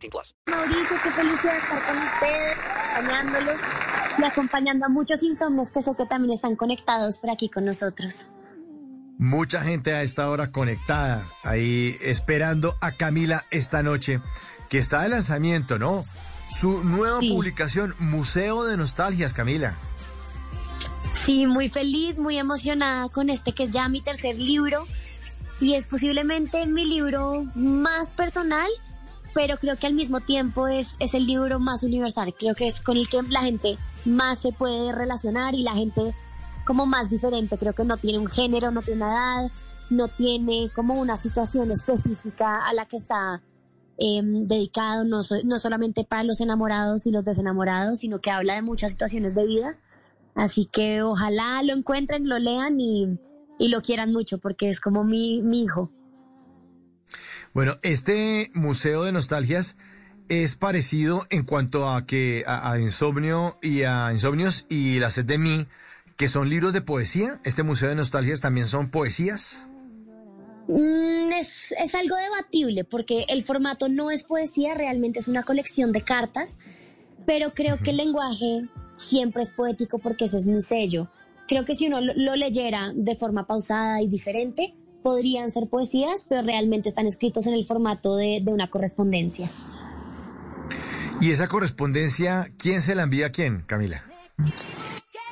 18 plus. Mauricio, qué felicidad estar con ustedes, acompañándolos y acompañando a muchos insomnes que sé que también están conectados por aquí con nosotros. Mucha gente a esta hora conectada, ahí esperando a Camila esta noche, que está de lanzamiento, ¿no? Su nueva Sí. publicación, Museo de Nostalgias, Camila. Sí, muy feliz, muy emocionada con este que es ya mi tercer libro y es posiblemente mi libro más personal, pero creo que al mismo tiempo es, es el libro más universal. Creo que es con el que la gente más se puede relacionar y la gente como más diferente. Creo que no tiene un género, no tiene una edad, no tiene como una situación específica a la que está eh, dedicado, no, so- no solamente para los enamorados y los desenamorados, sino que habla de muchas situaciones de vida. Así que ojalá lo encuentren, lo lean y, y lo quieran mucho porque es como mi, mi hijo. Bueno, este Museo de Nostalgias es parecido en cuanto a que a, a Insomnio y a Insomnios y La sed de mí, que son libros de poesía. Este Museo de Nostalgias también son poesías. Mm, es, es algo debatible porque el formato no es poesía, realmente es una colección de cartas, pero creo que el lenguaje siempre es poético porque ese es mi sello. Creo que si uno lo, lo leyera de forma pausada y diferente, podrían ser poesías, pero realmente están escritos en el formato de, de una correspondencia. Y esa correspondencia, ¿quién se la envía a quién, Camila?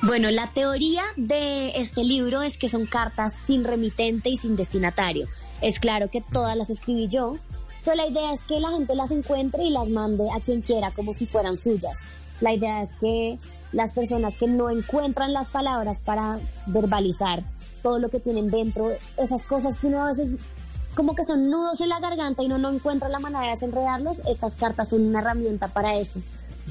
Bueno, la teoría de este libro es que son cartas sin remitente y sin destinatario. Es claro que todas las escribí yo, pero la idea es que la gente las encuentre y las mande a quien quiera como si fueran suyas. La idea es que las personas que no encuentran las palabras para verbalizar todo lo que tienen dentro, esas cosas que uno a veces como que son nudos en la garganta y uno no encuentra la manera de desenredarlos, estas cartas son una herramienta para eso.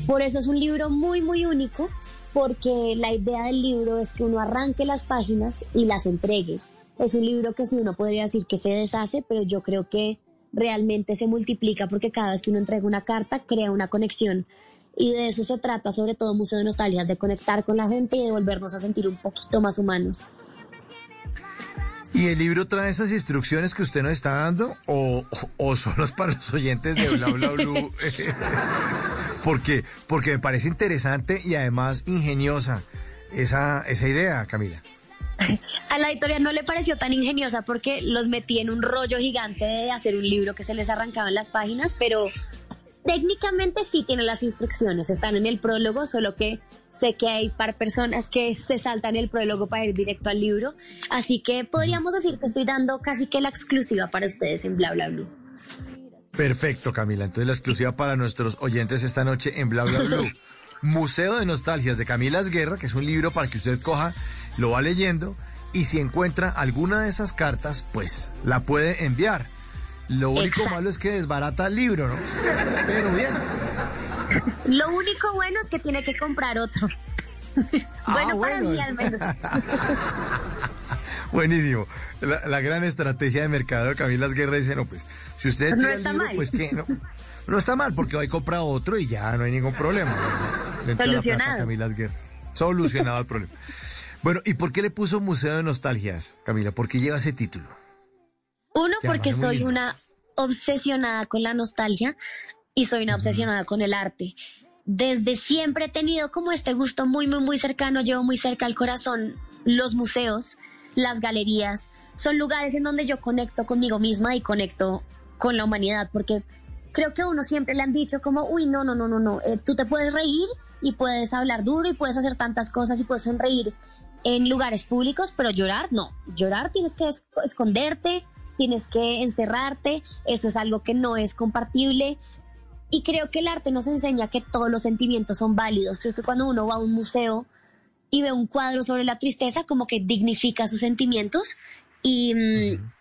Por eso es un libro muy, muy único, porque la idea del libro es que uno arranque las páginas y las entregue. Es un libro que sí uno podría decir que se deshace, pero yo creo que realmente se multiplica porque cada vez que uno entrega una carta crea una conexión. Y de eso se trata, sobre todo Museo de Nostalgias, de conectar con la gente y de volvernos a sentir un poquito más humanos. ¿Y el libro trae esas instrucciones que usted nos está dando o, o, solo es para los oyentes de Bla Bla Blue? porque, porque me parece interesante y además ingeniosa esa, esa idea, Camila. A la editorial no le pareció tan ingeniosa porque los metí en un rollo gigante de hacer un libro que se les arrancaban las páginas, pero técnicamente sí tienen las instrucciones, están en el prólogo, solo que sé que hay par personas que se saltan el prólogo para ir directo al libro, así que podríamos decir que estoy dando casi que la exclusiva para ustedes en Bla Bla Blue. Perfecto, Camila. Entonces la exclusiva para nuestros oyentes esta noche en Bla Bla Blue. Museo de Nostalgias de Camila Guerra, que es un libro para que usted coja, lo va leyendo y si encuentra alguna de esas cartas, pues la puede enviar. Lo único Exacto. malo es que desbarata el libro, ¿no? Pero bien. Lo único bueno es que tiene que comprar otro. Ah, bueno, para bueno, mí al menos. Buenísimo. La, la gran estrategia de mercado de Camila Guerra dice, no, pues, si usted No tiene el está libro, mal. pues que no, no está mal, porque hoy compra otro y ya no hay ningún problema. Le Solucionado. Camila Guerra. Solucionado el problema. Bueno, ¿y por qué le puso Museo de Nostalgias, Camila? ¿Por qué lleva ese título? Uno, porque soy lindo. una obsesionada con la nostalgia y soy una obsesionada con el arte. Desde siempre he tenido como este gusto muy, muy, muy cercano, llevo muy cerca al corazón los museos, las galerías, son lugares en donde yo conecto conmigo misma y conecto con la humanidad, porque creo que a uno siempre le han dicho como, uy, no, no, no, no, no, eh, tú te puedes reír y puedes hablar duro y puedes hacer tantas cosas y puedes sonreír en lugares públicos, pero llorar no. Llorar tienes que es- esconderte, tienes que encerrarte, eso es algo que no es compartible. Y creo que el arte nos enseña que todos los sentimientos son válidos. Creo que cuando uno va a un museo y ve un cuadro sobre la tristeza, como que dignifica sus sentimientos y, mm,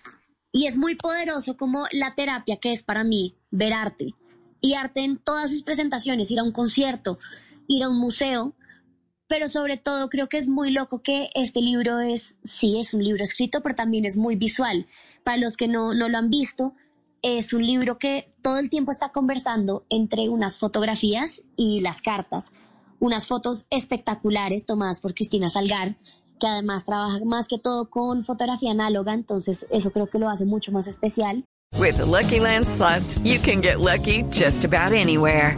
y es muy poderoso como la terapia que es para mí ver arte. y arte en todas sus presentaciones, ir a un concierto, ir a un museo, pero sobre todo creo que es muy loco que este libro es, sí, es un libro escrito, pero también es muy visual. Para los que no, no lo han visto, es un libro que todo el tiempo está conversando entre unas fotografías y las cartas. Unas fotos espectaculares tomadas por Cristina Salgar, que además trabaja más que todo con fotografía análoga, entonces eso creo que lo hace mucho más especial. With the Lucky Land slots, you can get lucky just about anywhere.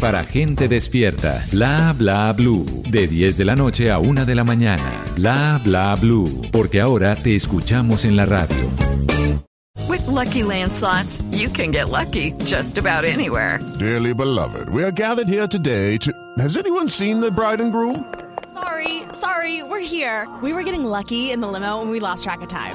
para gente despierta. Bla bla blue. De 10 de la noche a 1 de la mañana. Bla bla blue. Porque ahora te escuchamos en la radio. With lucky landslots, you can get lucky just about anywhere. Dearly beloved, we are gathered here today to. Has anyone seen the bride and groom? Sorry, sorry, we're here. We were getting lucky in the limo and we lost track of time.